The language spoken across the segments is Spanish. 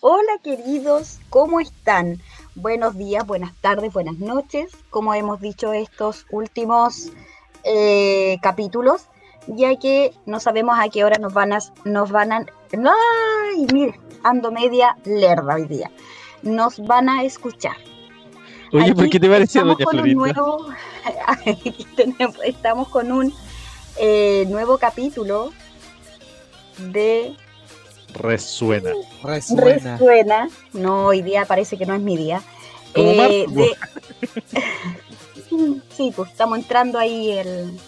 Hola queridos, ¿cómo están? Buenos días, buenas tardes, buenas noches. Como hemos dicho estos últimos eh, capítulos, ya que no sabemos a qué hora nos van a... Nos van a ¡Ay! Mire, ando media lerda hoy día. Nos van a escuchar. Oye, ¿por qué te pareció Doña estamos con un eh, nuevo capítulo de Resuena. Resuena. Resuena. No, hoy día parece que no es mi día. Eh, sí, pues estamos entrando ahí el...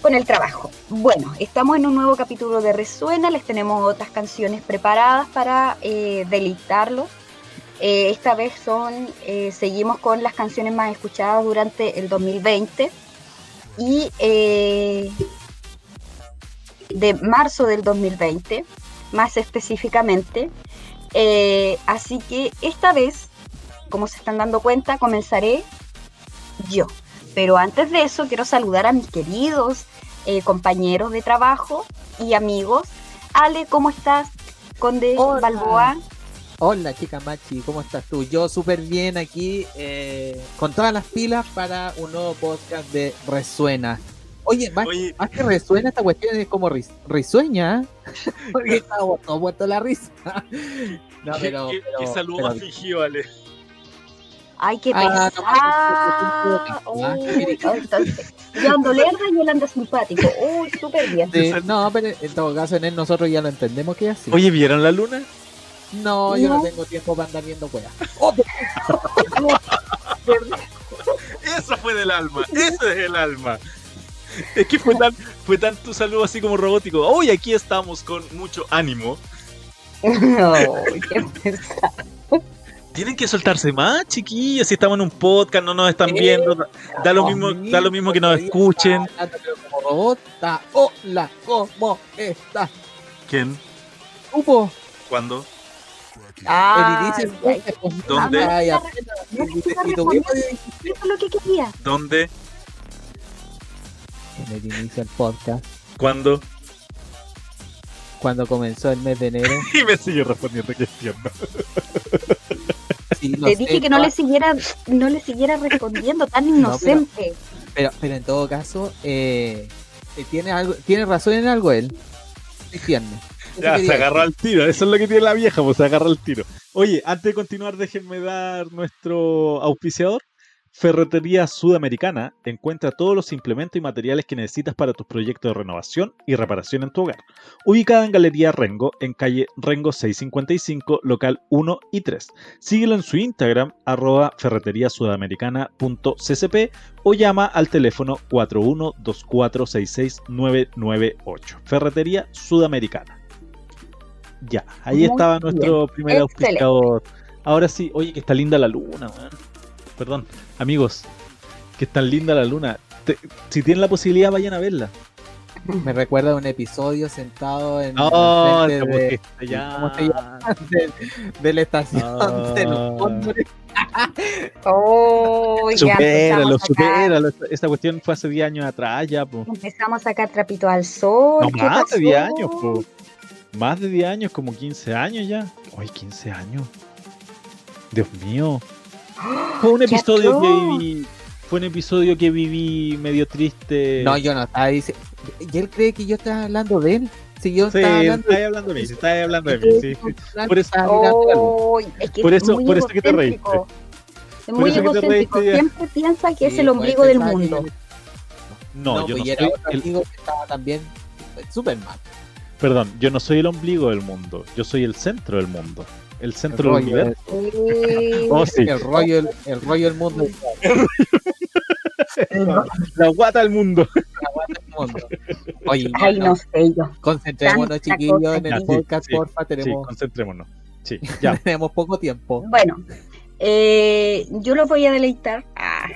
con el trabajo. Bueno, estamos en un nuevo capítulo de Resuena, les tenemos otras canciones preparadas para eh, deleitarlos eh, esta vez son, eh, seguimos con las canciones más escuchadas durante el 2020 y eh, de marzo del 2020, más específicamente. así que esta vez, como se están dando cuenta, comenzaré yo. Pero antes de eso, quiero saludar a mis queridos compañeros de trabajo y amigos. Ale, ¿cómo estás? Conde Balboa. Hola chica Machi, ¿cómo estás tú? Yo súper bien aquí, eh, con todas las pilas para un nuevo podcast de Resuena. Oye, más, que resuena esta cuestión es como risueña, porque estamos todos muertos la risa. No, pero, ¿Qué, qué, saludo afligido, Ale. Ay, qué ah, pesado. No, yo ando lerda y él anda simpático. Uy, súper bien. no, pero en todo caso en él nosotros ya lo entendemos que es así. Oye, ¿vieron la luna? No, yo no tengo tiempo para andar viendo weas. Eso fue del alma, eso es el alma. Es que fue tan, fue tan tu saludo así como robótico. Hoy aquí estamos con mucho ánimo. No, qué Tienen que soltarse más, chiquillos. Si estamos en un podcast, no nos están viendo. Da lo mismo, da lo mismo que nos escuchen. Hola, ¿cómo estás? ¿Quién? Hugo. ¿Cuándo? Ah, ¿Dónde? ¿Dónde? En el inicio del podcast. ¿Cuándo? Cuando comenzó el mes de enero. y me sigue respondiendo que entiendo. Te dije que no le siguiera, no le siguiera respondiendo tan inocente. pero, pero, en todo caso, eh, eh, tiene algo, tiene razón en algo él. Es ya, se agarra al tiro. Eso es lo que tiene la vieja, pues se agarra al tiro. Oye, antes de continuar, déjenme dar nuestro auspiciador. Ferretería Sudamericana encuentra todos los implementos y materiales que necesitas para tus proyectos de renovación y reparación en tu hogar. Ubicada en Galería Rengo, en calle Rengo 655, local 1 y 3. Síguelo en su Instagram, arroba ferreteriasudamericana.ccp o llama al teléfono 4124669998. Ferretería Sudamericana. Ya, ahí estaba nuestro primer auspiciador. Ahora sí, oye, que está linda la luna, man. Perdón, amigos, que está linda la luna. si tienen la posibilidad, vayan a verla. Me recuerda a un episodio sentado en oh, de, de, ya. de, la estación oh. de los oh, supéralo, supéralo. Esta cuestión fue hace 10 años atrás ya. Po. Empezamos a sacar trapito al sol. No más de 10 años, po. Más de 10 años, como 15 años ya. Ay, 15 años. Dios mío. Fue un episodio que viví. Fue un episodio que viví medio triste. No, yo no estaba diciendo. Y él cree que yo estaba hablando de él. Si yo Sí, estaba hablando, estás hablando de mí, sí, estás hablando de mí, sí. Por eso-. Oh, es que Por es eso- muy por eso que te egocéntrico. Es Por muy eso que te egocéntrico. reíste ya. Siempre piensa que es el pues, ombligo del mundo. No, yo pues, no era soy otro el, amigo que estaba también pues, súper mal. perdón, yo no soy el ombligo del mundo, yo soy el centro del mundo, el centro del rollo, universo. Eh, Oh, sí, El rollo, el, el rollo del mundo. la guata del mundo. del mundo. Oye, Ay, no, no sé yo. concentrémonos, chiquillos, en el sí, podcast, sí, porfa. Sí, Tenemos, concentrémonos. Sí, ya. tenemos poco tiempo. Bueno, eh, yo los voy a deleitar ah,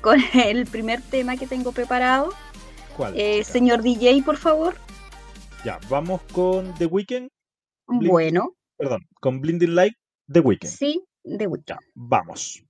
con el primer tema que tengo preparado. ¿Cuál? Eh, señor DJ, por favor. Ya, vamos con The Weeknd, Blink. Bueno, perdón, con Blinding Light, The Weeknd. sí, de Weeknd. Ya, vamos.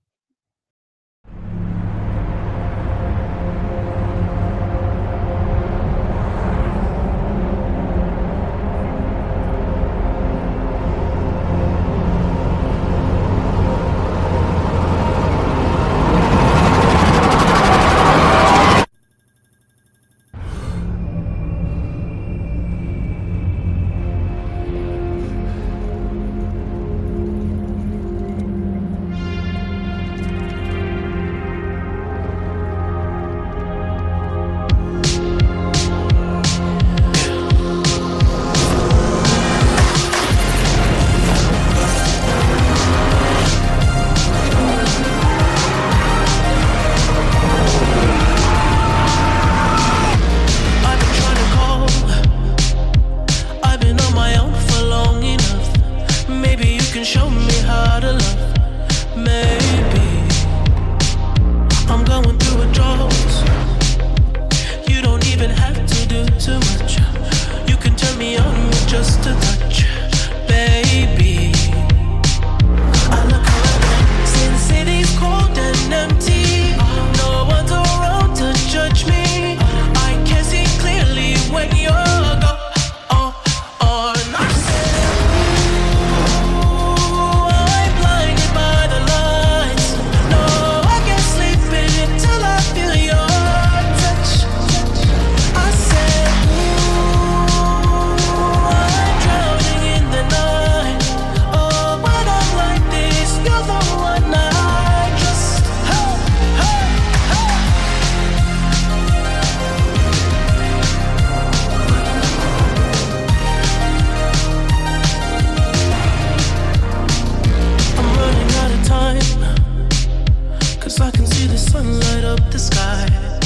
I can see the sun light up the sky.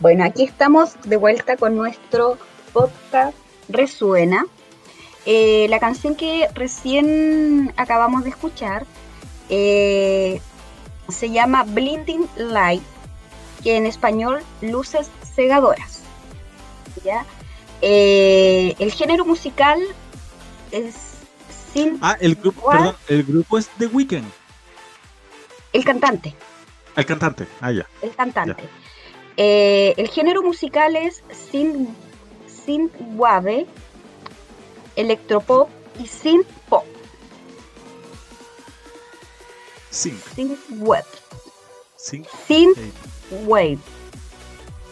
Bueno, aquí estamos de vuelta con nuestro podcast Resuena. Eh, la canción que recién acabamos de escuchar eh, se llama Blinding Light, que en español luces cegadoras. ¿ya? Eh, el género musical es sin Ah, el grupo, perdón, el grupo es The Weeknd. el cantante. El cantante. Ah, ya. el cantante. Eh, el género musical es synth, synthwave, electropop y synthpop. Sync. Synthwave. Sync. Synthwave. eh,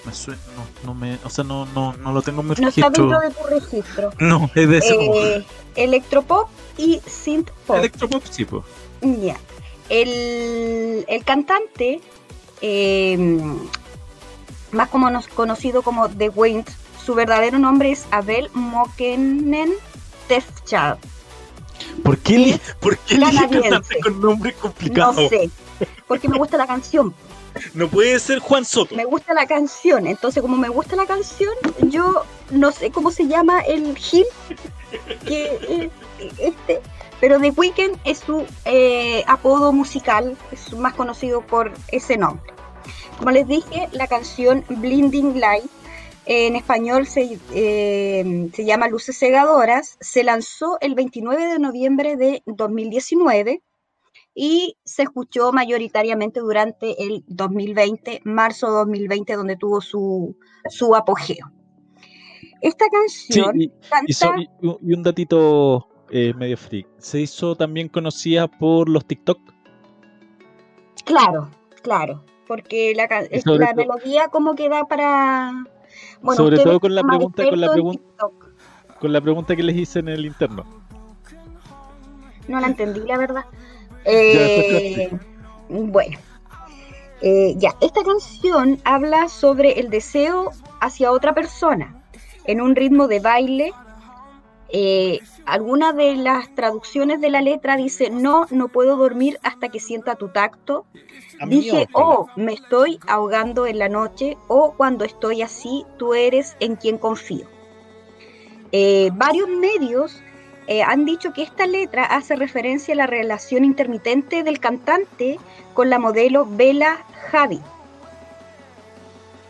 me suena, no, no me, o sea, no, no, no lo tengo en mi No está registro. dentro de tu registro. No, es de ese Eh, electropop y synthpop. Electropop, sí, pues. Ya. El, el cantante, eh, más como nos- conocido como The Wind, su verdadero nombre es Abel Mokenen Tefchal. ¿Por qué, li- ¿por qué cantante con nombre No complicado? sé, porque me gusta la canción. No puede ser Juan Soto. Me gusta la canción. Entonces, como me gusta la canción, yo no sé cómo se llama el Gil. Que, eh, este, pero The Weeknd es su eh, apodo musical, es más conocido por ese nombre. Como les dije, la canción Blinding Light, eh, en español se, eh, se llama Luces Cegadoras, se lanzó el 29 de noviembre de 2019 y se escuchó mayoritariamente durante el 2020, marzo 2020, donde tuvo su, su apogeo. Esta Sí, canción y, canta, hizo- y- y un datito eh, medio freak. Se hizo también conocida por los TikTok. claro, claro, porque la, es- la melodía como que da para... Bueno, Sobre todo con la pregunta- con la expertos en pregun- TikTok. Con la pregunta que les hice en el interno. No la entendí, la verdad. Eh, bueno, Eh, ya, esta canción habla sobre el deseo hacia otra persona en un ritmo de baile. Eh, alguna de las traducciones de la letra dice, no, no puedo dormir hasta que sienta tu tacto. Dije, oh, me estoy ahogando en la noche o cuando estoy así, tú eres en quien confío. Eh, varios medios eh, han dicho que esta letra hace referencia a la relación intermitente del cantante con la modelo Bella Hadid.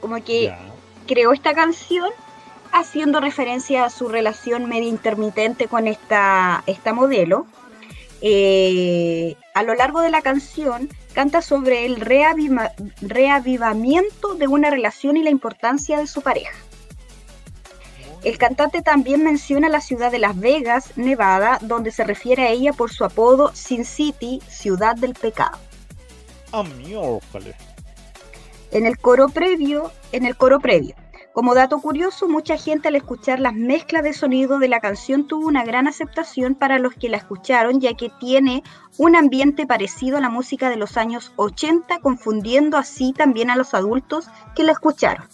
Como que creó esta canción haciendo referencia a su relación media intermitente con esta, esta modelo. Eh, a lo largo de la canción canta sobre el reaviva- reavivamiento de una relación y la importancia de su pareja. El cantante también menciona la ciudad de Las Vegas, Nevada, donde se refiere a ella por su apodo Sin City, ciudad del pecado. Ah. En el coro previo, en el coro previo. Como dato curioso, mucha gente al escuchar las mezclas de sonido de la canción tuvo una gran aceptación para los que la escucharon, ya que tiene un ambiente parecido a la música de los años 80, confundiendo así también a los adultos que la escucharon.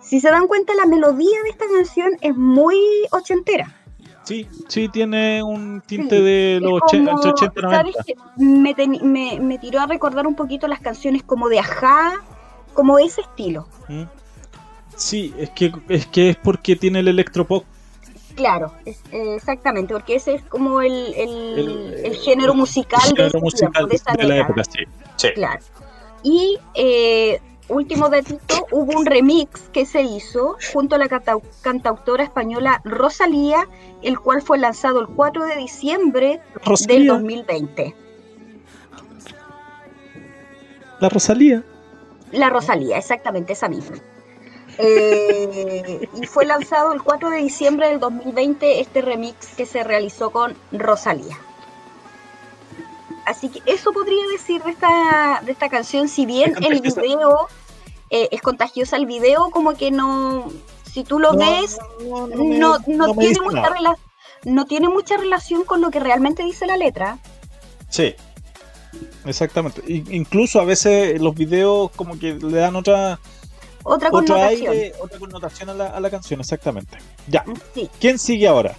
Si se dan cuenta, la melodía de esta canción es muy ochentera. Sí, sí, tiene un tinte Sí, de los Es 80, como, entre 80 y 90. ¿sabes qué? Me, me- me tiró a recordar un poquito las canciones como de Ajá, como ese estilo. ¿Mm? Sí, es que, es que es porque tiene el electropop. Claro, es- eh, exactamente, porque ese es como el, el- El, el género musical el de, musical tiempo, de esa de la época, sí. Sí. Claro. Y eh, último datito, hubo un remix que se hizo junto a la canta- cantautora española Rosalía, el cual fue lanzado el 4 de diciembre del Rosalía, 2020. la Rosalía. La Rosalía, exactamente, esa misma. Eh, y fue lanzado el 4 de diciembre del 2020 este remix que se realizó con Rosalía. Así que eso podría decir de esta, de esta canción, si bien el video eh, es contagiosa, el video como que no, si tú lo ves, no, no, me- tiene mucha rela- no tiene mucha relación con lo que realmente dice la letra. Sí. Exactamente. Incluso a veces los videos como que le dan otra, Otra connotación. aire, otra connotación a la, a la canción, exactamente. Ya. Sí. ¿Quién sigue ahora?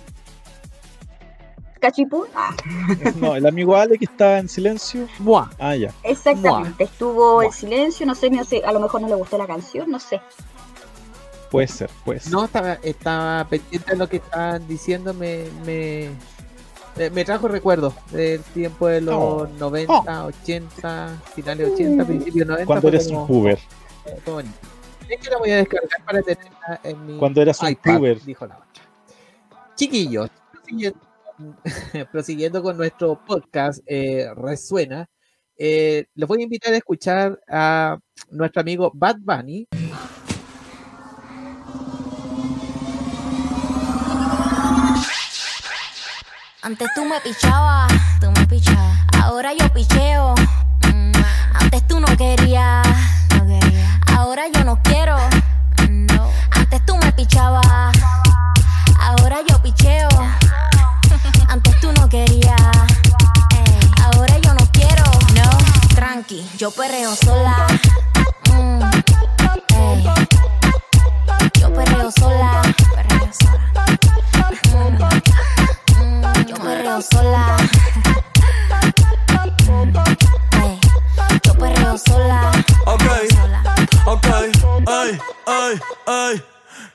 Cachipún. Ah, No, el amigo Ale que está en silencio. Buah. Ah, ya. exactamente. Estuvo en silencio, no sé, no sé, a lo mejor no le gustó la canción, no sé. Puede ser, puede ser. No, estaba, estaba pendiente de lo que estaban diciendo, me, me, me- me trajo recuerdos del tiempo de los Oh. 90, 80, finales 80, principios 90. Cuando eres un como- puber. fue bonito. Es que la voy a descargar para tenerla en mi Cuando eras un iPad, puber. dijo la otra. Chiquillos, prosiguiendo, prosiguiendo con nuestro podcast eh, Resuena, eh, los voy a invitar a escuchar a nuestro amigo Bad Bunny. Antes tú me pichabas, tú me pichabas. Ahora yo picheo. Mm, Antes tú no querías, no quería. Ahora yo no quiero. Pichabas. Ahora yo picheo. Antes tú no querías. Ahora yo no quiero. No. Tranqui, yo perreo sola. Mm. Yo perreo sola. Perreo sola. Mm, yo perreo sola. Ey, yo perreo sola. Ok. Ok, ay, ay, ay.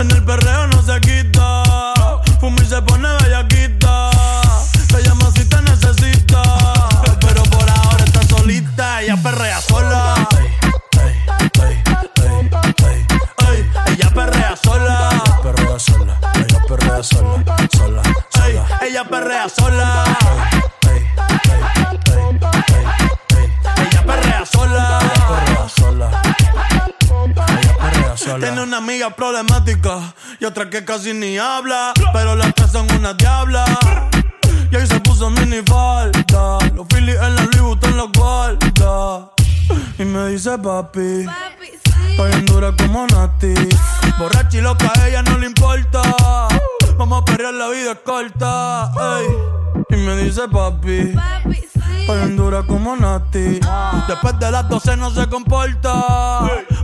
En el perreo no se quita. Fuma y se pone bellaquita. Te llama si te necesita. Pero por ahora está solita. Ella perrea sola. Ey, ey, ey, ey. Ella perrea sola. perrea sola, ella perrea sola, sola. ella perrea sola. Sola. Tiene una amiga problemática y otra que casi ni habla. Pero las tres son una diabla. Y ahí se puso mini falta. Los Phillies en la Louis Vuitton los guarda. Y me dice papi. Estoy en dura como Nati. Borracha y loca, a ella no le importa. Vamos a perrear, la vida es corta. ey. Y me dice papi. Estoy en dura como Nati. Después de las 12 no se comporta.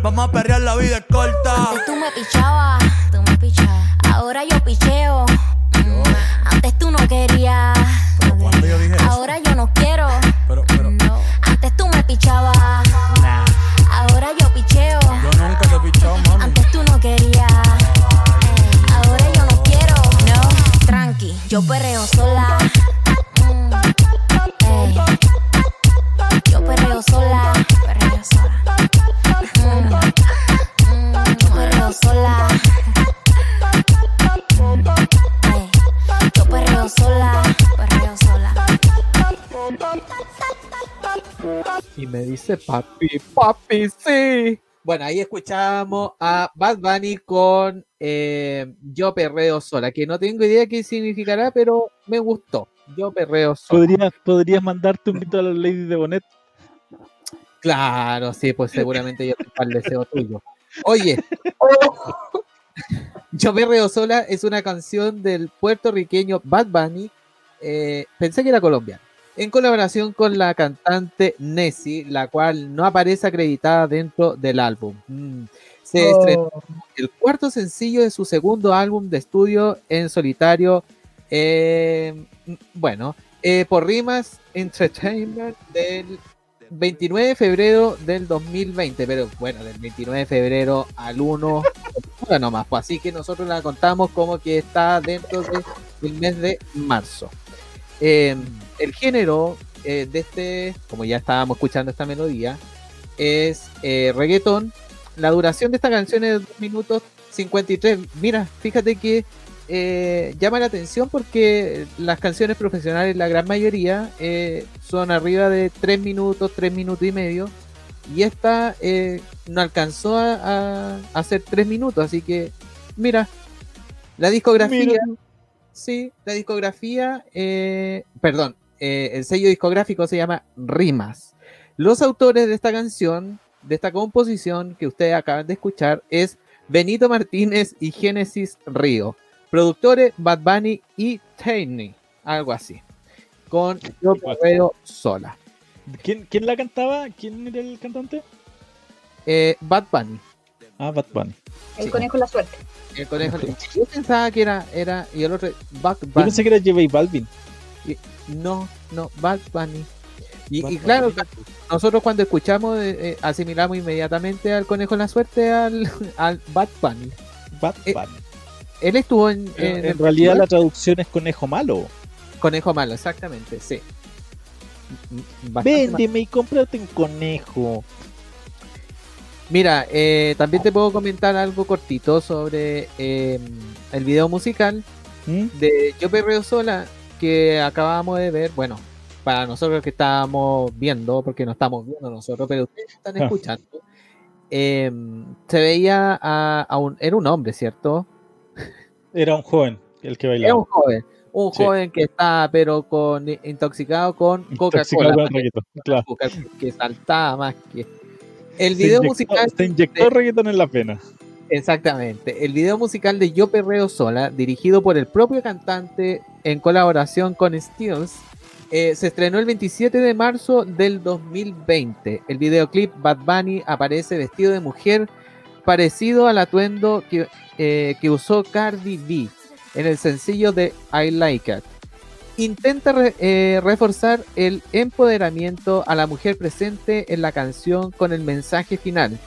Vamos a perrear, la vida es corta. Antes tú me pichabas, tú me pichabas. Ahora yo picheo. Mm, Antes tú no querías. no ¿Cuándo yo dije eso? Ahora yo no quiero. Pero, pero, No. Antes tú me pichabas. nah. Ahora yo picheo. Yo nunca te mami. Antes tú no querías. Ahora yo no quiero. No. Tranqui, yo perreo Y me dice, papi, papi, sí. Bueno, ahí escuchamos a Bad Bunny con eh, Yo Perreo Sola, que no tengo idea qué significará, pero me gustó. Yo Perreo Sola. ¿Podrías, podrías mandarte un grito a los ladies de Bonet. Claro, sí, pues seguramente yo tengo el deseo tuyo. Oye, Yo Perreo Sola es una canción del puertorriqueño Bad Bunny, eh, pensé que era colombiana, en colaboración con la cantante Nessie, la cual no aparece acreditada dentro del álbum. Mm. Se estrenó el cuarto sencillo de su segundo álbum de estudio en solitario, eh, bueno, eh, por Rimas Entertainment del 29 de febrero del 2020, pero bueno, del 29 de febrero al 1, bueno, nomás, pues así que nosotros la contamos como que está dentro de- del mes de marzo. Eh, el género eh, de este, como ya estábamos escuchando esta melodía, es eh, reggaetón. La duración de esta canción es 2 minutos 53. Mira, fíjate que eh, llama la atención porque las canciones profesionales, la gran mayoría, eh, son arriba de 3 minutos, 3 minutos y medio. Y esta eh, no alcanzó a, a hacer 3 minutos, así que mira, la discografía Mira. sí, la discografía, perdón, eh, el sello discográfico se llama Rimas. Los autores de esta canción, de esta composición que ustedes acaban de escuchar, es Benito Martínez y Génesis Río. Productores Bad Bunny y Tiny, algo así. Con Yo Perreo Sola. ¿Quién, ¿Quién la cantaba? ¿Quién era el cantante? Eh, Bad Bunny. Ah, Bad Bunny. El Sí. conejo la suerte. El conejo. Yo pensaba que era, era, y el otro, Bad Yo Bunny. pensé que era J Balvin. No, no, Bad Bunny. Y, Bad y Bunny. claro, nosotros cuando escuchamos eh, eh, asimilamos inmediatamente al conejo en la suerte al, al Bad Bunny. Bad Eh, Bunny. Él estuvo en, en en el realidad la traducción es conejo malo. Conejo malo, exactamente, sí. M- bastante Véndeme y cómprate un conejo. Mira, eh, también te puedo comentar algo cortito sobre eh, el video musical ¿Mm? de Yo Perreo Sola que acabamos de ver. Bueno, para nosotros que estábamos viendo, porque no estamos viendo nosotros, pero ustedes están Ah. escuchando. eh, se veía a, a un. Era un hombre, ¿cierto? Era un joven el que Era bailaba. un joven. Un Sí. joven que está, pero con intoxicado con Coca-Cola. claro. Que saltaba más que. El Se video inyectó- musical. Se inyectó de- reggaetón en la pena. Exactamente. El video musical de Yo Perreo Sola, dirigido por el propio cantante en colaboración con Stills, eh, se estrenó el 27 de marzo del 2020. El videoclip Bad Bunny aparece vestido de mujer, parecido al atuendo que, eh, que usó Cardi B en el sencillo de I Like It. Intenta eh, reforzar el empoderamiento a la mujer presente en la canción con el mensaje final.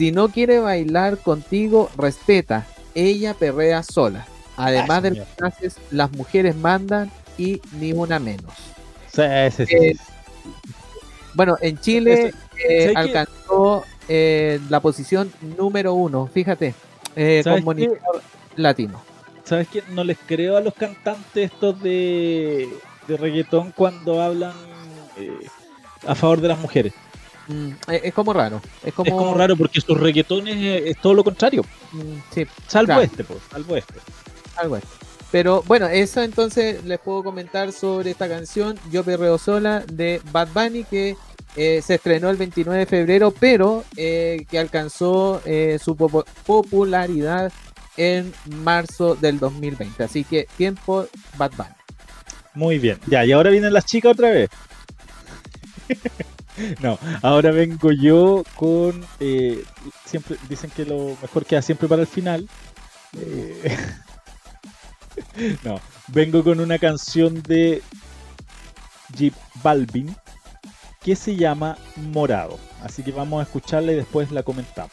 Si no quiere bailar contigo, respeta. Ella perrea sola. Además de las frases, las mujeres mandan y ni una menos. Sí, sí, sí, Eh. Bueno, en Chile eh, alcanzó eh, la posición número uno, fíjate, eh, ¿Sabes con qué? monitor latino. ¿Sabes qué? No les creo a los cantantes estos de, de reggaetón cuando hablan a favor de las mujeres. Mm, es, como raro. Es como, Es como raro porque sus reggaetones eh, es todo lo contrario. Mm, sí, Salvo Claro. este, pues, salvo este. algo así. Pero bueno, eso entonces les puedo comentar sobre esta canción, Yo Perreo Sola, de Bad Bunny, que eh, se estrenó el 29 de febrero, pero eh, que alcanzó eh, su popularidad en marzo del 2020. Así que tiempo Bad Bunny. Muy bien. Ya, y ahora vienen las chicas otra vez. no, ahora vengo yo con. eh, siempre dicen que lo mejor queda siempre para el final. Eh, no, vengo con una canción de Jeep Balvin que se llama Morado. Así que vamos a escucharla y después la comentamos.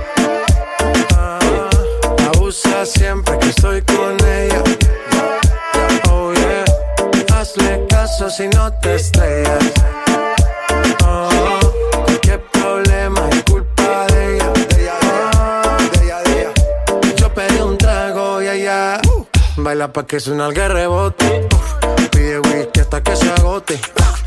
Siempre que estoy con ella. Oh yeah, hazle caso si no te estrellas. Oh, problema es culpa de ella. De ella, de ella. Yo pedí un trago y allá baila pa' que suena el rebote. Pide whisky hasta que se agote.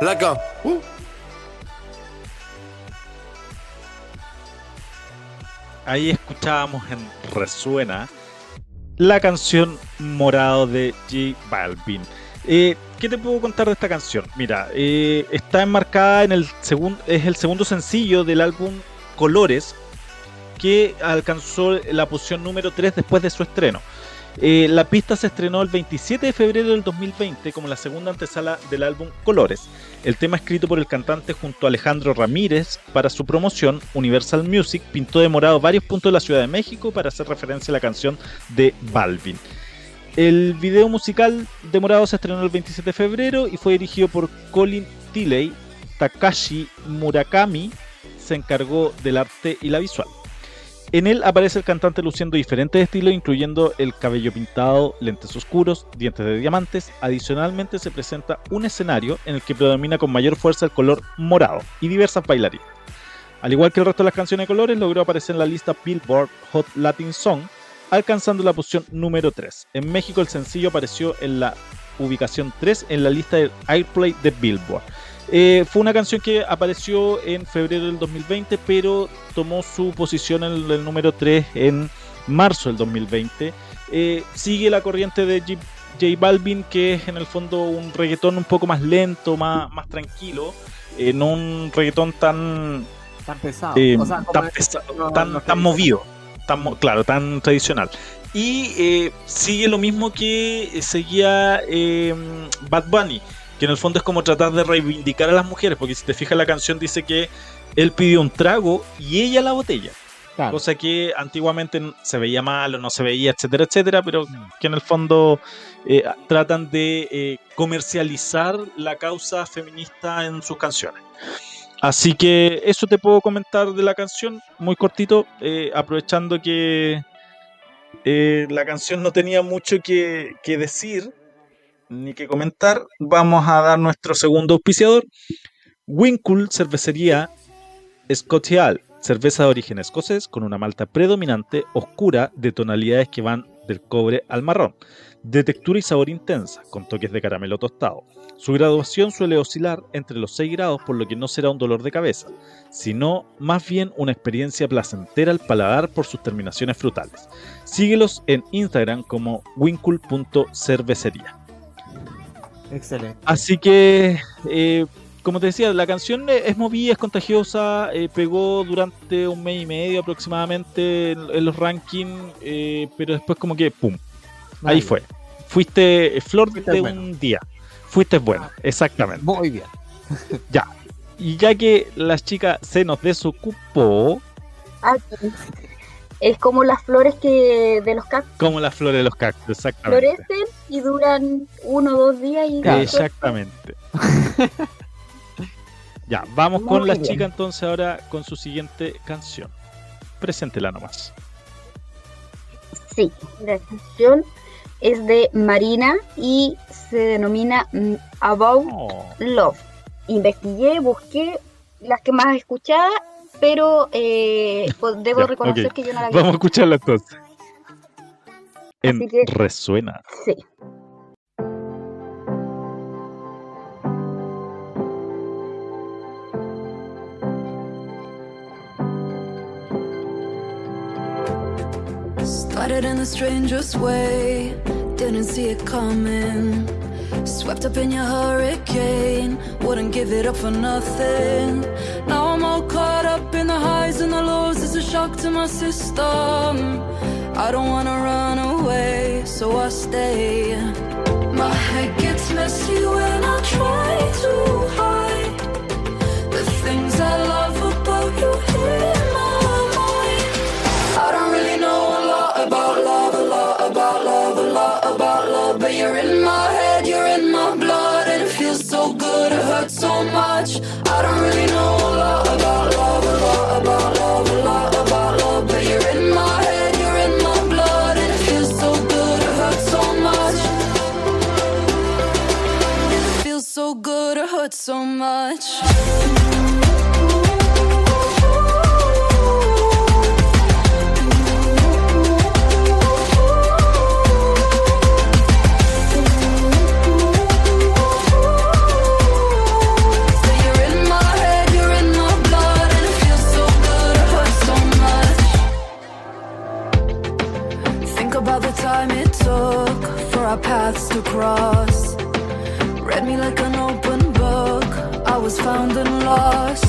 Go. Uh. Ahí escuchábamos en Resuena la canción Morado de J Balvin. Eh, ¿Qué te puedo contar de esta canción? Mira, eh, está enmarcada en el segundo, es el segundo sencillo del álbum Colores, que alcanzó la posición número 3 después de su estreno. Eh, la pista se estrenó el 27 de febrero del 2020 como la segunda antesala del álbum Colores. El tema escrito por el cantante junto a Alejandro Ramírez para su promoción, Universal Music pintó de morado varios puntos de la Ciudad de México para hacer referencia a la canción de Balvin. El video musical de Morado se estrenó el 27 de febrero y fue dirigido por Colin Tilley. Takashi Murakami se encargó del arte y la visual. En él aparece el cantante luciendo diferentes estilos, incluyendo el cabello pintado, lentes oscuros, dientes de diamantes. Adicionalmente se presenta un escenario en el que predomina con mayor fuerza el color morado y diversas bailarinas. Al igual que el resto de las canciones de colores, logró aparecer en la lista Billboard Hot Latin Song, alcanzando la posición número 3. En México el sencillo apareció en la ubicación 3 en la lista del Airplay de Billboard. Eh, fue una canción que apareció en febrero del 2020, pero tomó su posición en el, el número 3 en marzo del 2020. Eh, sigue la corriente de J, J Balvin, que es en el fondo un reggaetón un poco más lento, más, más tranquilo, eh, no un reggaetón tan, Tan pesado. O sea, como tan, es- pesa- no, tan, no tan te- movido, tan, claro, tan tradicional. Y sigue lo mismo que seguía Bad Bunny, que en el fondo es como tratar de reivindicar a las mujeres, porque si te fijas la canción dice que él pidió un trago y ella la botella, Claro. cosa que antiguamente se veía mal o no se veía, etcétera, etcétera, pero que en el fondo eh, tratan de eh, comercializar la causa feminista en sus canciones. Así que eso te puedo comentar de la canción, muy cortito, eh, aprovechando que la canción no tenía mucho que, que decir ni que comentar, vamos a dar nuestro segundo auspiciador, Winkle Cervecería Scotial, cerveza de origen escocés con una malta predominante oscura de tonalidades que van del cobre al marrón, de textura y sabor intensa, con toques de caramelo tostado. Su graduación suele oscilar entre los 6 grados, por lo que no será un dolor de cabeza, sino más bien una experiencia placentera al paladar por sus terminaciones frutales. Síguelos en Instagram como winkle.cervecería. Excelente. Así que, eh, como te decía, la canción es movida, es contagiosa, eh, pegó durante un mes y medio aproximadamente en, en los rankings, eh, pero después como que, ¡pum! Ahí fue. Fuiste flor Fuiste de bueno. un día. Fuiste buena, exactamente. Muy bien. Ya. Y ya que la chica se nos desocupó, Aquí. Es como las flores que de los cactus como las flores de los cactus, exactamente. florecen y duran uno o dos días y Claro. Exactamente. ya, vamos Muy con la chica entonces ahora con su siguiente canción. Preséntela nomás. Sí, la canción es de Marina y se denomina mm, About Oh, Love. Investigué, busqué las que más escuchaba, pero eh, pues, debo Ya, reconocer ok. que yo no la vi. Vamos a escucharla entonces. En Así que- Resuena. Sí. Started in the strangest way, didn't see it coming. Swept up in your hurricane, wouldn't give it up for nothing. Now I'm all caught up in the highs and the lows, it's a shock to my system. I don't wanna run away, so I stay. My head gets messy when I try much. Found and lost.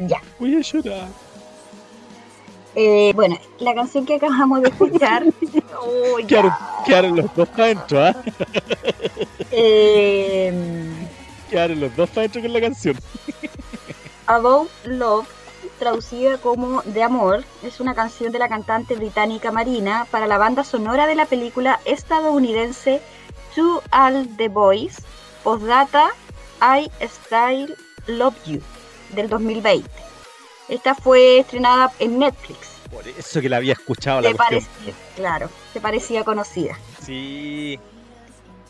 Ya. Voy a llorar. Eh, bueno, la canción que acabamos de escuchar. Oh, quedaron los dos para adentro, ¿ah? Eh, Quedaron los dos para adentro con la canción. About Love, traducida como De Amor, es una canción de la cantante británica Marina para la banda sonora de la película estadounidense To All the Boys, Postdata, I Style Love You, del 2020. Esta fue estrenada en Netflix. Por eso que la había escuchado la parecía, claro, te parecía conocida. Sí.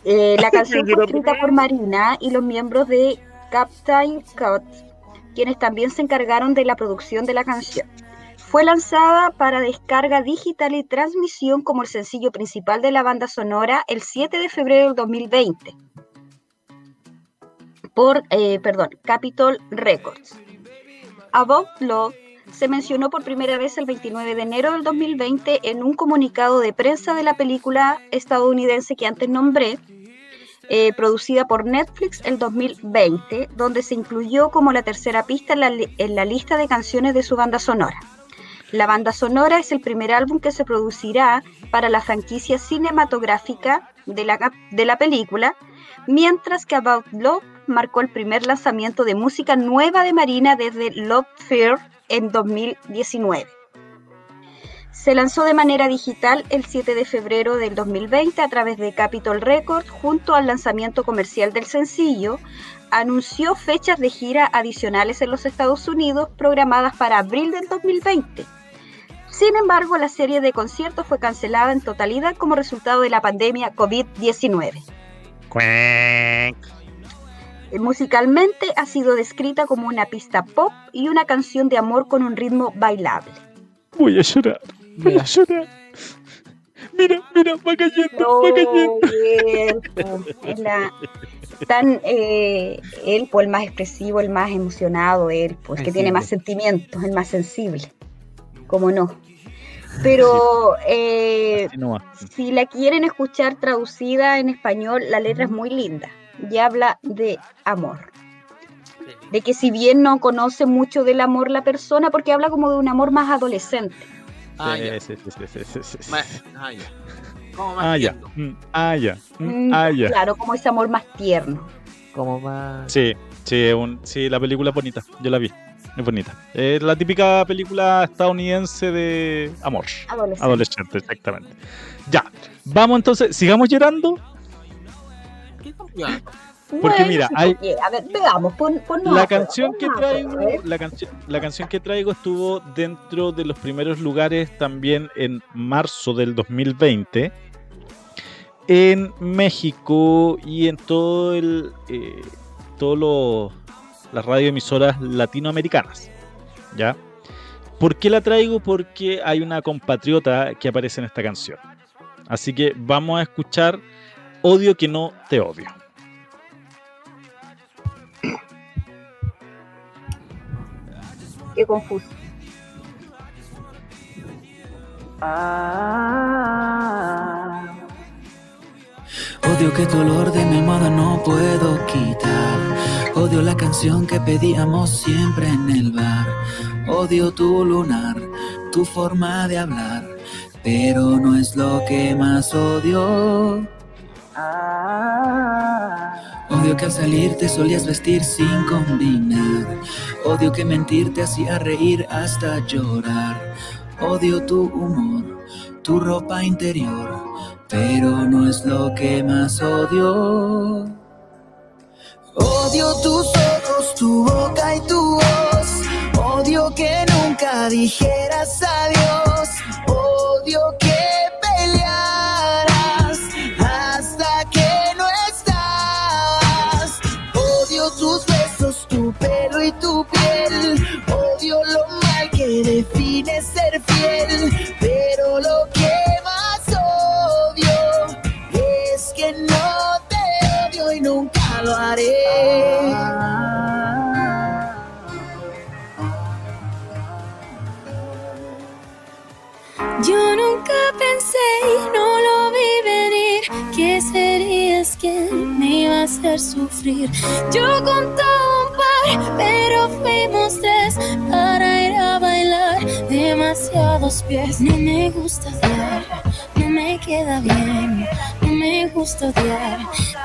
Eh, la canción fue escrita por Marina y los miembros de Captain Cut, quienes también se encargaron de la producción de la canción. Fue lanzada para descarga digital y transmisión como el sencillo principal de la banda sonora el 7 de febrero del 2020 por, eh, perdón, Capitol Records. About Love se mencionó por primera vez el 29 de enero del 2020 en un comunicado de prensa de la película estadounidense que antes nombré, eh, producida por Netflix el 2020, donde se incluyó como la tercera pista en la, en la lista de canciones de su banda sonora. La banda sonora es el primer álbum que se producirá para la franquicia cinematográfica de la, de la película, mientras que About Love marcó el primer lanzamiento de música nueva de Marina desde Love Fear en 2019. Se lanzó de manera digital el 7 de febrero del 2020 a través de Capitol Records junto al lanzamiento comercial del sencillo. Anunció fechas de gira adicionales en los Estados Unidos programadas para abril del 2020. Sin embargo, la serie de conciertos fue cancelada en totalidad como resultado de la pandemia COVID-19. Musicalmente ha sido descrita como una pista pop y una canción de amor con un ritmo bailable. Voy a llorar. Voy a llorar. Mira, mira, va cayendo, va cayendo. Es la- tan eh, Elpo, el más expresivo, el más emocionado, Elpo, el que tiene más sentimientos, el más sensible. ¿Cómo no? Pero eh, si la quieren escuchar traducida en español, la letra es muy linda y habla de amor. De que si bien no conoce mucho del amor la persona, porque habla como de un amor más adolescente. Ah, Sí, ya. sí, sí, sí, sí, sí, sí. Más- ah, ya. Como más Ah, ya. tierno, Mm, Ah, ya. Mm, Mm, Ah, ya. Claro, como ese amor más tierno. Como más. Sí, sí, es un- sí, la película es bonita. Yo la vi. Es bonita. Es la típica película estadounidense de amor. Adolescente. Adolescente, exactamente. Ya. Vamos entonces, sigamos llorando. Porque Bueno, mira, hay-. A ver, veamos, pon, La canción que traigo, ¿eh? la canción, la canción que traigo estuvo dentro de los primeros lugares también en marzo del 2020 en México y en todo el eh, todos los las radioemisoras latinoamericanas. ¿Ya? ¿Por qué la traigo? Porque hay una compatriota que aparece en esta canción. Así que vamos a escuchar Odio que no te odio. Qué confuso. Odio que tu olor de mi almohada no puedo quitar. Odio la canción que pedíamos siempre en el bar. Odio tu lunar, tu forma de hablar. Pero no es lo que más odio. Odio que al salir te solías vestir sin combinar. Odio que mentir te hacía reír hasta llorar. Odio tu humor, tu ropa interior. Pero no es lo que más odio. Odio tus ojos, tu boca y tu voz. Odio que nunca dijeras adiós. Hacer sufrir. Yo contaba un par, pero fuimos tres para ir a bailar demasiados pies. No me gusta odiar, no me queda bien, no me gusta odiar.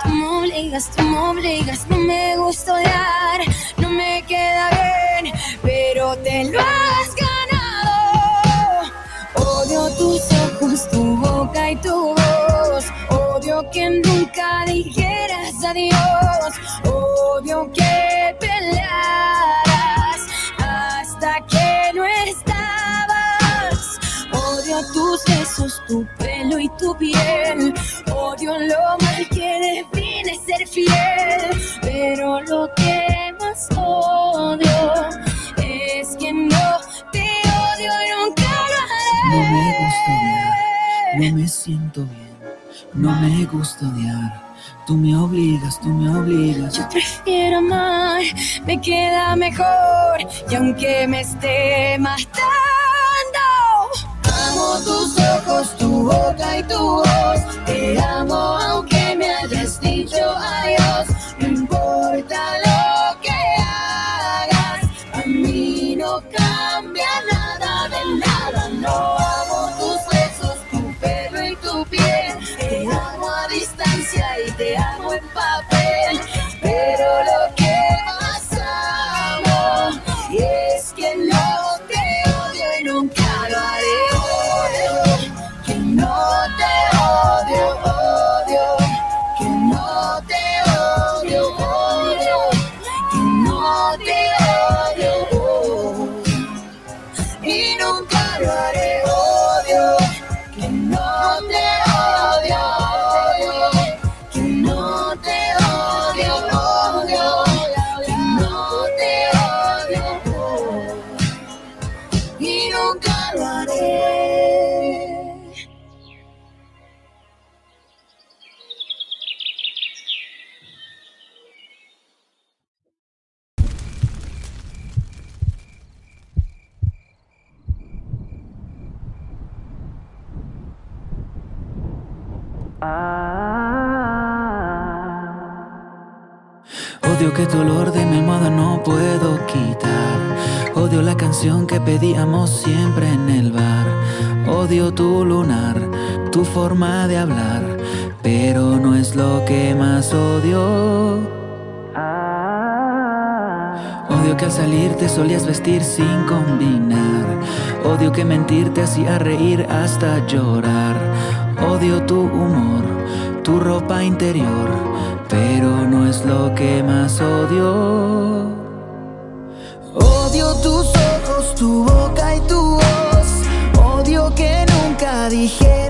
Tú me obligas, tú me obligas, no me gusta odiar, no me queda bien, pero te lo has ganado. Odio tus ojos, tu boca y tu voz. Odio que nunca Ya, Dios. Obvio que pelearás hasta que no estabas. Odio tus besos, tu pelo y tu piel. Odio lo mal que define ser fiel. Pero lo que más odio es que no te odio y nunca lo haré. No me gusta odiar, no me siento bien. No me gusta odiar Tú me obligas, tú me obligas. Yo prefiero amar, me queda mejor. Y aunque me esté matando, amo tus ojos, tu boca y tu voz. Te amo aunque me hayas dicho adiós. de hablar, pero no es lo que más odio. Odio que al salir te solías vestir sin combinar. Odio que mentir te hacía reír hasta llorar. Odio tu humor, tu ropa interior, pero no es lo que más odio. Odio tus ojos, tu boca y tu voz. Odio que nunca dijeras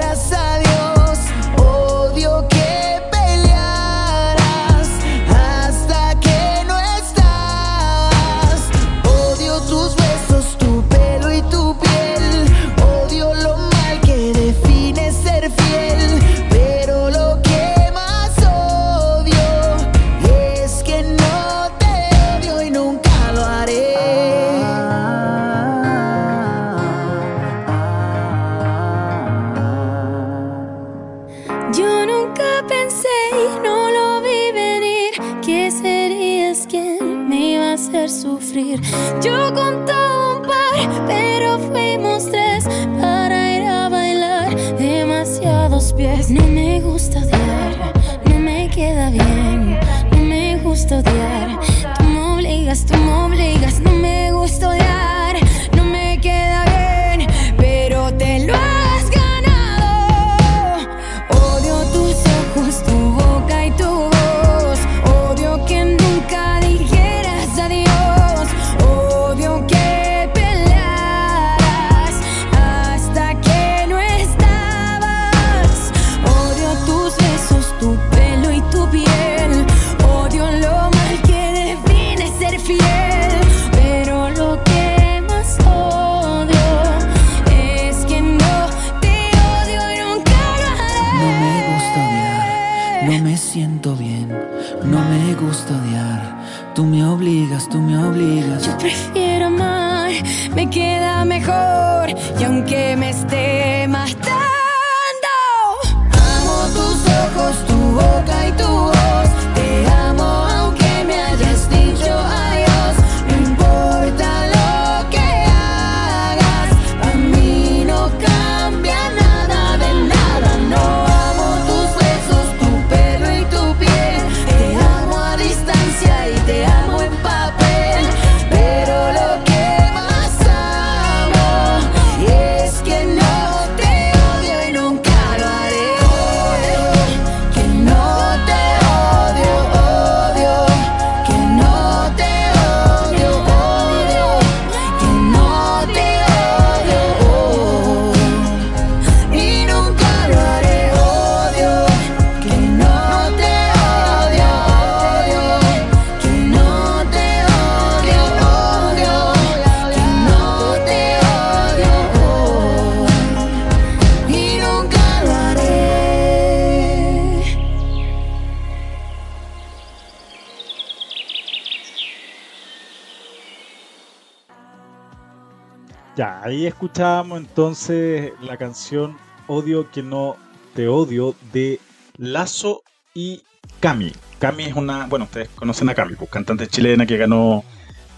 escuchábamos entonces la canción Odio que no te odio de Lazo y Cami. Cami es una, bueno, ustedes conocen a Cami, pues, cantante chilena que ganó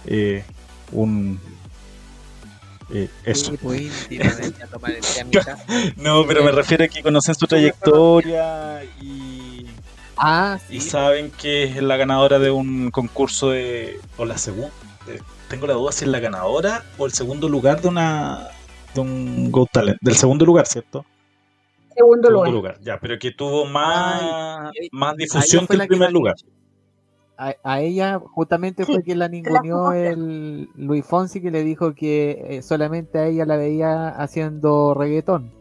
eh, un... eh, eso. No, pero me refiero a que conocen su trayectoria y, Ah, y saben que es la ganadora de un concurso de... o la segunda... Tengo la duda si es la ganadora o el segundo lugar de una... de un Got Talent. Del segundo lugar, ¿cierto? Segundo Segundo lugar. lugar, ya, pero que tuvo más, Ay, más difusión que el que primer lugar. A, a ella justamente Sí, fue quien la ninguneó el Luis Fonsi que le dijo que eh, solamente a ella la veía haciendo reggaetón.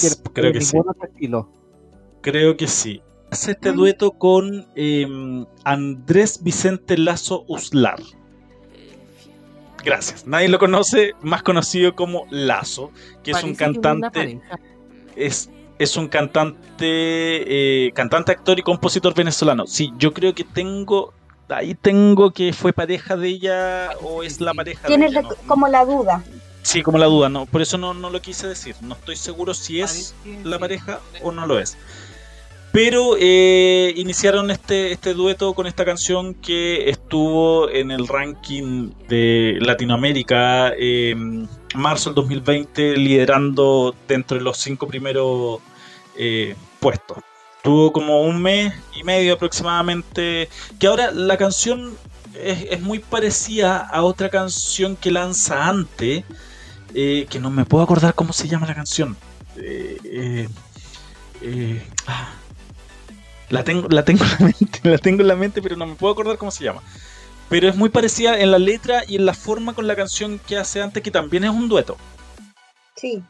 que S- Creo que sí. estilo. Creo que sí. Hace este dueto con eh, Andrés Vicente Lazo Uslar. Gracias. Nadie lo conoce, más conocido como Lazo, que es un cantante, es, es un cantante, eh, cantante, actor y compositor venezolano. Sí, yo creo que tengo, ahí tengo que fue pareja de ella o es la pareja de Tienes ella. la- no- como la duda. Sí, como la duda, no, por eso no, no lo quise decir. No estoy seguro si es la pareja o no lo es. Pero eh, iniciaron este, este dueto con esta canción que estuvo en el ranking de Latinoamérica en marzo del 2020, liderando dentro de los cinco primeros eh, puestos. Tuvo como un mes y medio aproximadamente. Que ahora la canción es, muy parecida a otra canción que lanza antes, eh, que no me puedo acordar cómo se llama la canción. Eh, eh, eh, ah. La tengo, la tengo en la mente, la tengo en la mente, pero no me puedo acordar cómo se llama. Pero es muy parecida en la letra y en la forma con la canción que hace antes, que también es un dueto. Sí.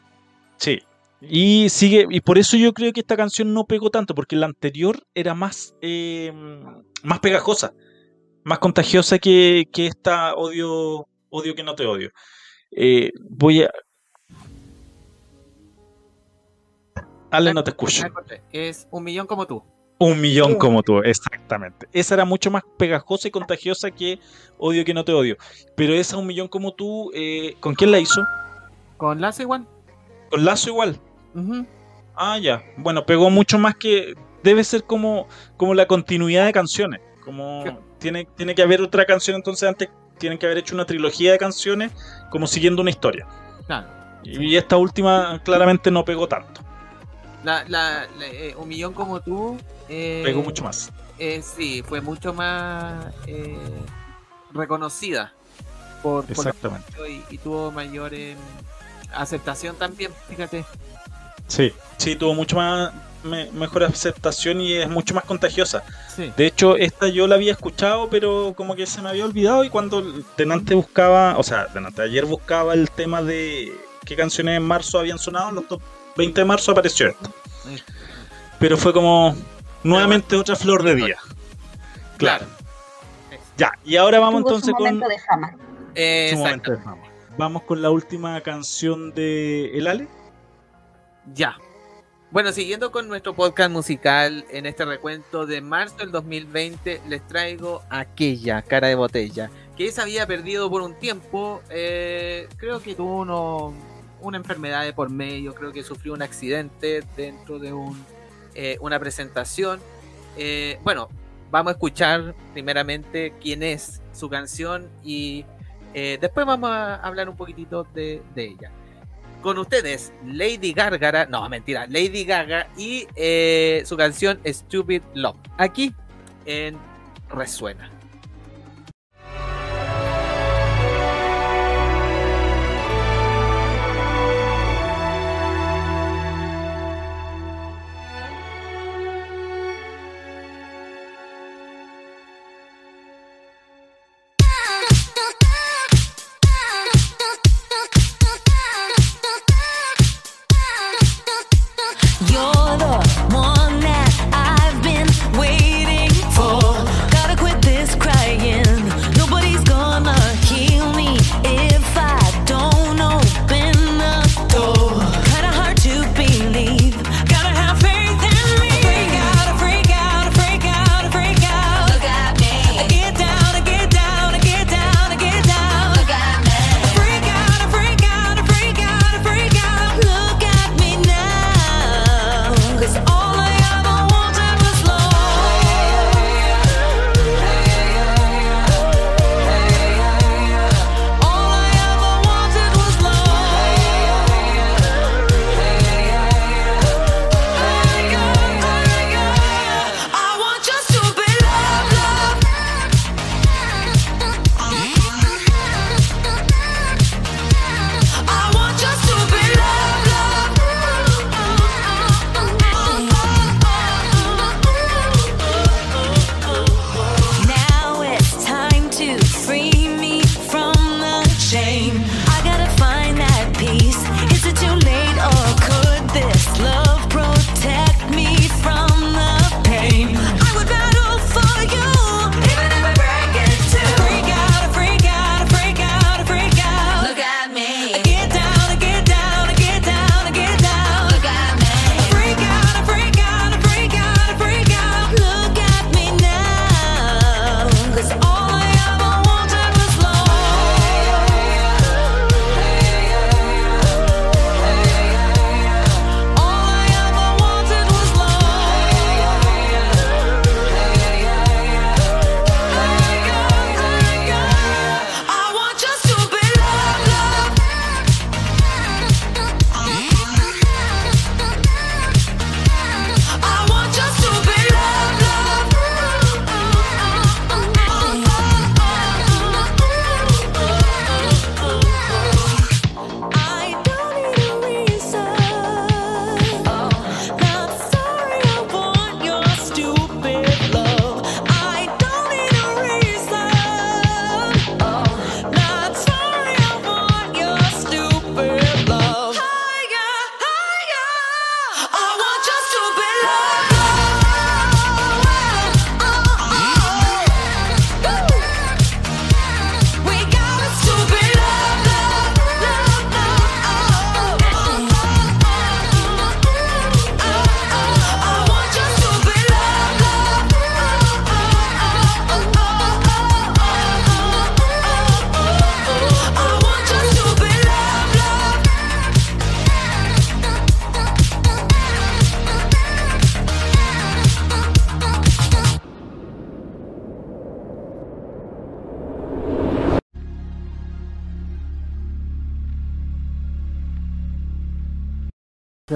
Sí. Y sigue, y por eso yo creo que esta canción no pegó tanto, porque la anterior era más, eh, más pegajosa, más contagiosa que, que esta odio, odio que no te odio. Eh, voy a. Ale, no te escucho. Es un millón como tú. Un millón como tú, exactamente. Esa era mucho más pegajosa y contagiosa que Odio que no te odio. Pero esa un millón como tú, eh, ¿con quién la hizo? Con Lazo igual. Con Lazo igual. Ujú. Ah, ya. Bueno, pegó mucho más que. Debe ser como, como la continuidad de canciones. Como ¿Qué? tiene, tiene que haber otra canción, entonces antes tienen que haber hecho una trilogía de canciones, como siguiendo una historia. Claro. Y esta última claramente no pegó tanto. La, la, la- eh, un millón como tú. eh, Pegó mucho más. eh, sí, fue mucho más eh, reconocida por, Exactamente. y, y tuvo mayor eh, aceptación también, fíjate. Sí, sí, tuvo mucho más me- mejor aceptación y es mucho más contagiosa. Sí. De hecho, esta yo la había escuchado, pero como que se me había olvidado y cuando Tenante buscaba, o sea, Tenante ayer buscaba el tema de qué canciones en marzo habían sonado, en los top 20 de marzo apareció esto. Pero fue como nuevamente otra flor de día. Claro. Ya, y ahora vamos Tuvo entonces su con momento de fama. eh, su momento de fama. Vamos con la última canción de El Ale. Ya. Bueno, siguiendo con nuestro podcast musical en este recuento de marzo del 2020, les traigo aquella cara de botella que se había perdido por un tiempo. eh, creo que tuvo uno- una enfermedad de por medio, creo que sufrió un accidente dentro de un, eh, una presentación. Eh, bueno, vamos a escuchar primeramente quién es su canción y eh, después vamos a hablar un poquitito de, de ella con ustedes Lady Gárgara, no mentira, Lady Gaga y su canción Stupid Love. Aquí en Resuena.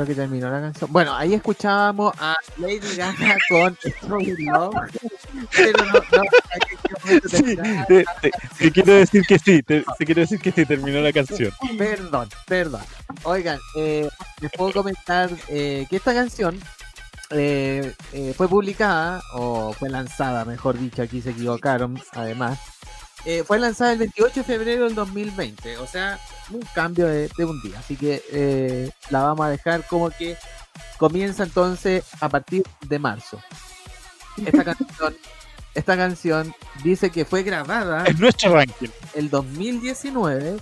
Creo que terminó la canción. Bueno, ahí escuchábamos a Lady Gaga con Strawberry Love. Pero no, no, Sí, te, te- te quiero decir que sí, te, te quiero decir que sí, terminó la canción. Perdón, perdón. Oigan, eh, les puedo comentar eh, que esta canción eh, fue publicada, o fue lanzada, mejor dicho, aquí se equivocaron, además. Eh, fue lanzada el 28 de febrero del 2020, o sea, un cambio de, de un día. Así que eh, la vamos a dejar como que comienza entonces a partir de marzo. Esta canción, esta canción dice que fue grabada Es nuestro ranking. el 2019,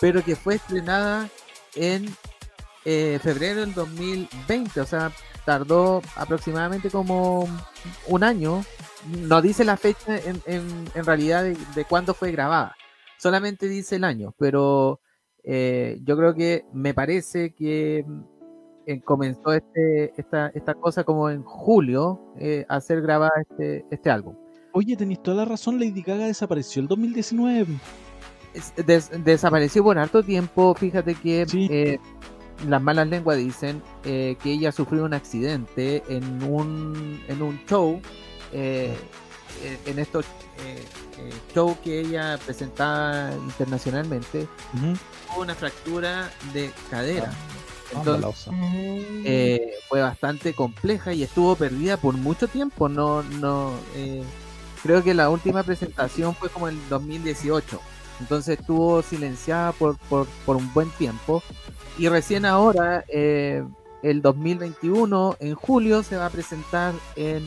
pero que fue estrenada en eh, febrero del 2020, o sea, tardó aproximadamente como un año. No dice la fecha en, en- en realidad de, de cuándo fue grabada, solamente dice el año, pero eh, yo creo que me parece que mm, eh, comenzó este, esta, esta cosa como en julio eh, a ser grabada este, este álbum. Oye, tenéis toda la razón, Lady Gaga desapareció el 2019. es- des- desapareció por harto tiempo. Fíjate que Sí. las malas lenguas dicen que ella sufrió un accidente en un, en un show, eh, en estos eh, eh, shows que ella presentaba internacionalmente, Ujú. tuvo una fractura de cadera. Anda Entonces, eh, fue bastante compleja y estuvo perdida por mucho tiempo. No, no, eh, creo que la última presentación fue como en el 2018. Entonces estuvo silenciada por, por, por un buen tiempo. Y recién ahora, eh, el 2021, en julio, se va a presentar en,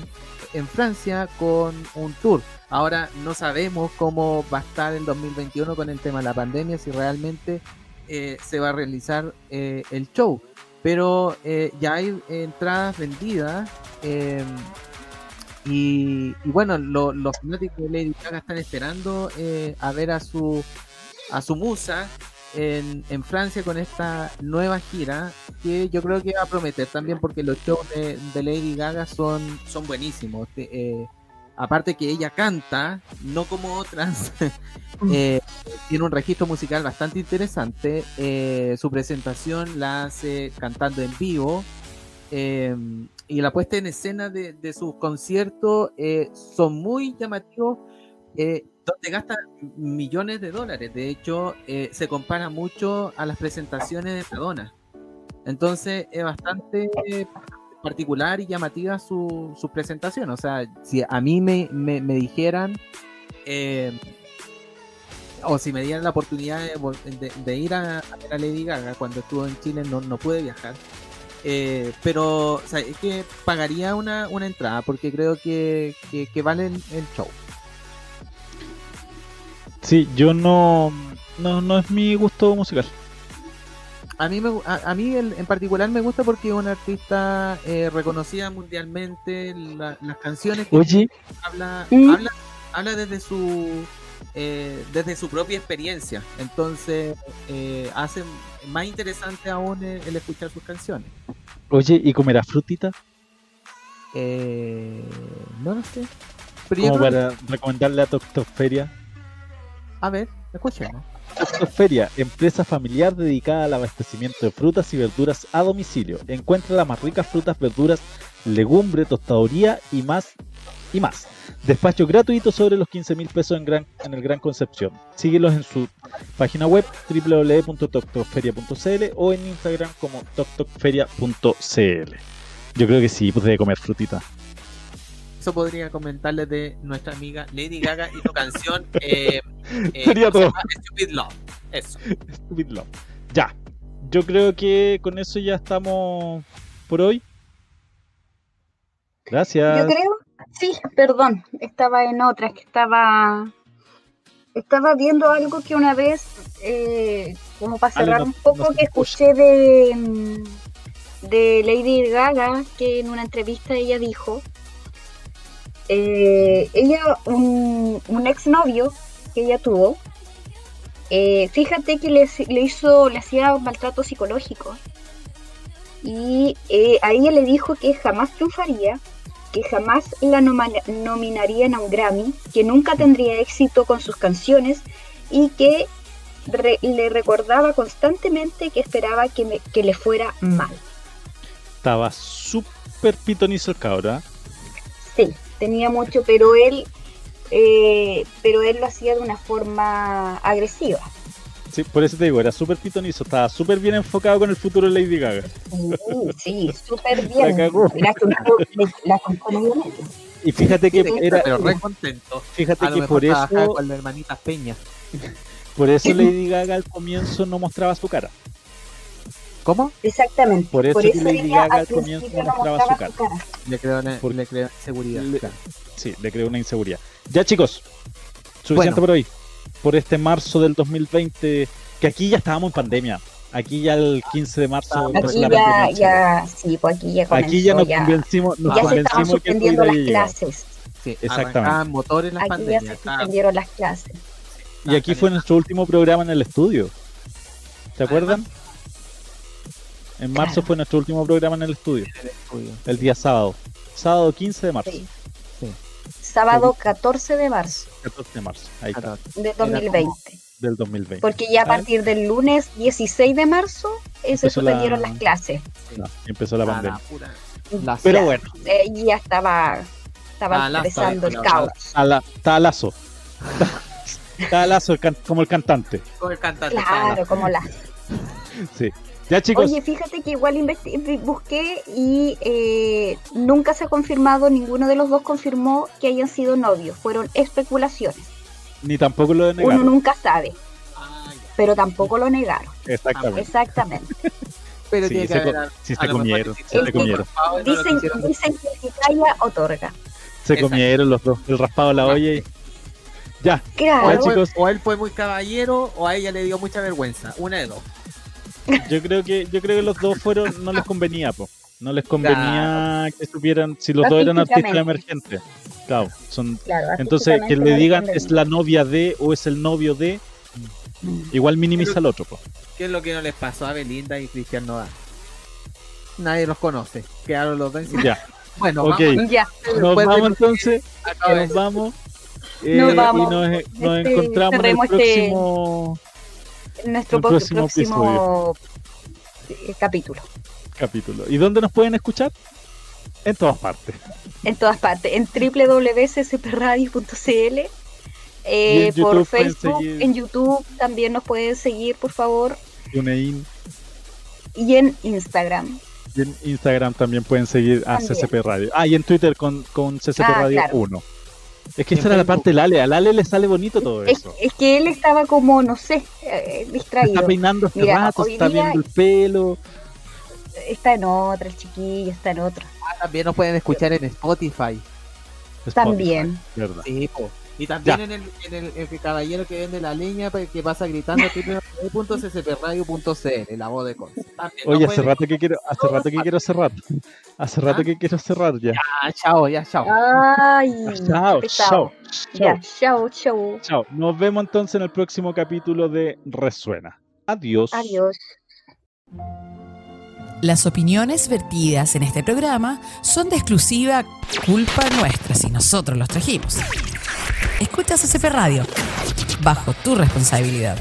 en Francia con un tour. Ahora no sabemos cómo va a estar el 2021 con el tema de la pandemia, si realmente eh, se va a realizar eh, el show. Pero eh, ya hay entradas vendidas. y, bueno, lo- los fanáticos de Lady Gaga están esperando a ver a su a su musa en, en Francia con esta nueva gira que yo creo que va a prometer también porque los shows de, de Lady Gaga son, son buenísimos. Eh, aparte que ella canta, no como otras, eh, tiene un registro musical bastante interesante. eh, su presentación la hace cantando en vivo. eh, y la puesta en escena de, de sus conciertos son muy llamativos, donde gasta millones de dólares. De hecho, eh, se compara mucho a las presentaciones de Madonna. Entonces, es bastante particular y llamativa su, su presentación. O sea, si a mí me, me- me dijeran, eh, o si me dieran la oportunidad de, de- de ir a, a ver a Lady Gaga cuando estuvo en Chile, no, no pude viajar. Eh, pero o sea, es que pagaría una, una entrada porque creo que, que, que vale el show. Sí, yo no, no. No es mi gusto musical. A mí, me, a, a mí el- en particular me gusta porque es una artista eh, reconocida mundialmente. la- las canciones que Oye, habla, Mm. habla, habla desde su eh, desde su propia experiencia. Entonces eh, hace más interesante aún el, el escuchar sus canciones. oye, ¿y comerás frutita? Eh, no lo sé. Pero Como que- para recomendarle a Toctoferia. A ver, escuchemos. Feria, empresa familiar dedicada al abastecimiento de frutas y verduras a domicilio. Encuentra las más ricas frutas, verduras, legumbre, tostaduría y más y más. Despacho gratuito sobre los 15 mil pesos en el Gran Concepción. Síguelos en su página web www.toctocferia.cl o en Instagram como toctocferia.cl. Yo creo que sí, pues debe comer frutita. Eso podría comentarles de nuestra amiga Lady Gaga y su canción eh, eh, Sería ¿cómo se todo. Stupid Love. Eso. Stupid Love. Ya, yo creo que con eso ya estamos por hoy. Gracias. Yo creo, sí, perdón, estaba en otra, que estaba, estaba viendo algo que una vez, eh, como para Ale, cerrar no- un poco, no que escuché de, de Lady Gaga, que en una entrevista ella dijo, eh, ella, un, un exnovio que ella tuvo, eh, fíjate que le, le hizo, le hacía maltrato psicológico. Y eh, a ella le dijo que jamás triunfaría, que jamás la nominarían a un Grammy, que nunca tendría éxito con sus canciones y que re- le recordaba constantemente que esperaba que, me- que le fuera mal. estaba súper pitonizo el cabra. Sí, tenía mucho, pero él, eh, pero él lo hacía de una forma agresiva. Sí, por eso te digo, era súper pitonizo, estaba súper bien enfocado con el futuro de Lady Gaga. Sí, sí, súper La bien. cagó. La bien. Y fíjate que Sí, era, Pero re contento. fíjate A lo que mejor por eso, con la hermanita Peña. por eso Lady Gaga al comienzo no mostraba su cara. ¿Cómo? Exactamente. Por eso que Lady ella Gaga al comienzo mostraba su cara. Le creó, una- Por- le creó seguridad. Le- claro. Sí, le creó una inseguridad. Ya chicos, suficiente Bueno. por hoy. Por este marzo del 2020, que aquí ya estábamos en pandemia. Aquí ya el 15 de marzo Aquí la ya, pandemia ya, sí, pues aquí ya comenzó, Aquí ya nos ya, convencimos, nos ya se convencimos que suspendiendo COVID las clases. Sí, Exactamente. motores las Aquí ya se suspendieron las clases. Y aquí fue nuestro último programa en el estudio. ¿Se acuerdan? En marzo Claro. fue nuestro último programa en el estudio, en el estudio. el día sábado. Sábado 15 de marzo. Sí. Sí. Sábado 14 de marzo 14 de marzo. Ahí está, de 2020. del 2020. Porque ya a partir del lunes 16 de marzo eh, se Empezó la- suspendieron las clases. No, empezó la Ah, pandemia. la pura- la- Pero bueno, eh, y ya estaba, estaba Ah, la- empezando el la- caos. a la, está a lazo. Está a lazo como el cantante. Con el cantante. Claro, como la. Sí. Ya chicos, Oye, fíjate que igual busqué y eh, nunca se ha confirmado, ninguno de los dos confirmó que hayan sido novios. Fueron especulaciones. ni tampoco lo Uno negaron. nunca sabe, Ah, pero tampoco lo negaron. Exactamente. Exactamente. Pero Sí, tiene se que haber a- sí se comieron, sí se comieron. raspado y no Dicen, dicen que el que calla otorga. Se Exacto. comieron los dos. El raspado la olla y. Ya. O Claro. él, o él fue muy caballero o a ella le dio mucha vergüenza. Una de dos. Yo creo que, yo creo que los dos fueron, no les convenía, po. No les convenía que supieran, si los dos eran artistas emergentes. Claro, son. claro Entonces, que le digan es la novia de o es el novio de, igual minimiza al otro, po. ¿Qué es lo que no les pasó a Belinda y Cristian Nodal? Nadie los conoce. Quedaron los dos en Ya. Bueno, Ok. vamos. Ya, Nos Después vamos entonces, nos vamos. eh, Nos vamos. Y nos, nos Este, encontramos en el este- nuestro próximo próximo, capítulo. capítulo. ¿Y dónde nos pueden escuchar? En todas partes. En todas partes. En www.ccpradio.cl. Eh, por Facebook, en YouTube también nos pueden seguir, por favor. TuneIn. Y en Instagram. Y en Instagram también pueden seguir a También. CCP Radio. Ah, y en Twitter con, con CCP Ah, Radio claro. 1. Es que esta era la parte del Ale. Al Ale le sale bonito todo Es, eso. es que él estaba como, no sé, eh, distraído. está peinando hace Mira, rato, está día- viendo el pelo. Está en otra, el chiquillo está en otra. Ah, También nos pueden escuchar en Spotify. Spotify, También. ¿verdad? Sí, po. Y también Ya. en el, en el, el caballero que vende la leña pues, que pasa gritando www.ccpradio.cl, la voz de Conce. Oye, hace pueden- rato que quiero, hace rato que quiero cerrar. Hace rato ¿Ah? que quiero cerrar ya. Ah, chao, ya, chao. Ay, Chao, chao, Ya, chao, chao, chao. chao. Nos vemos entonces en el próximo capítulo de Resuena. Adiós. Adiós. Las opiniones vertidas en este programa son de exclusiva culpa nuestra si nosotros los trajimos. Escucha CCP Radio, bajo tu responsabilidad.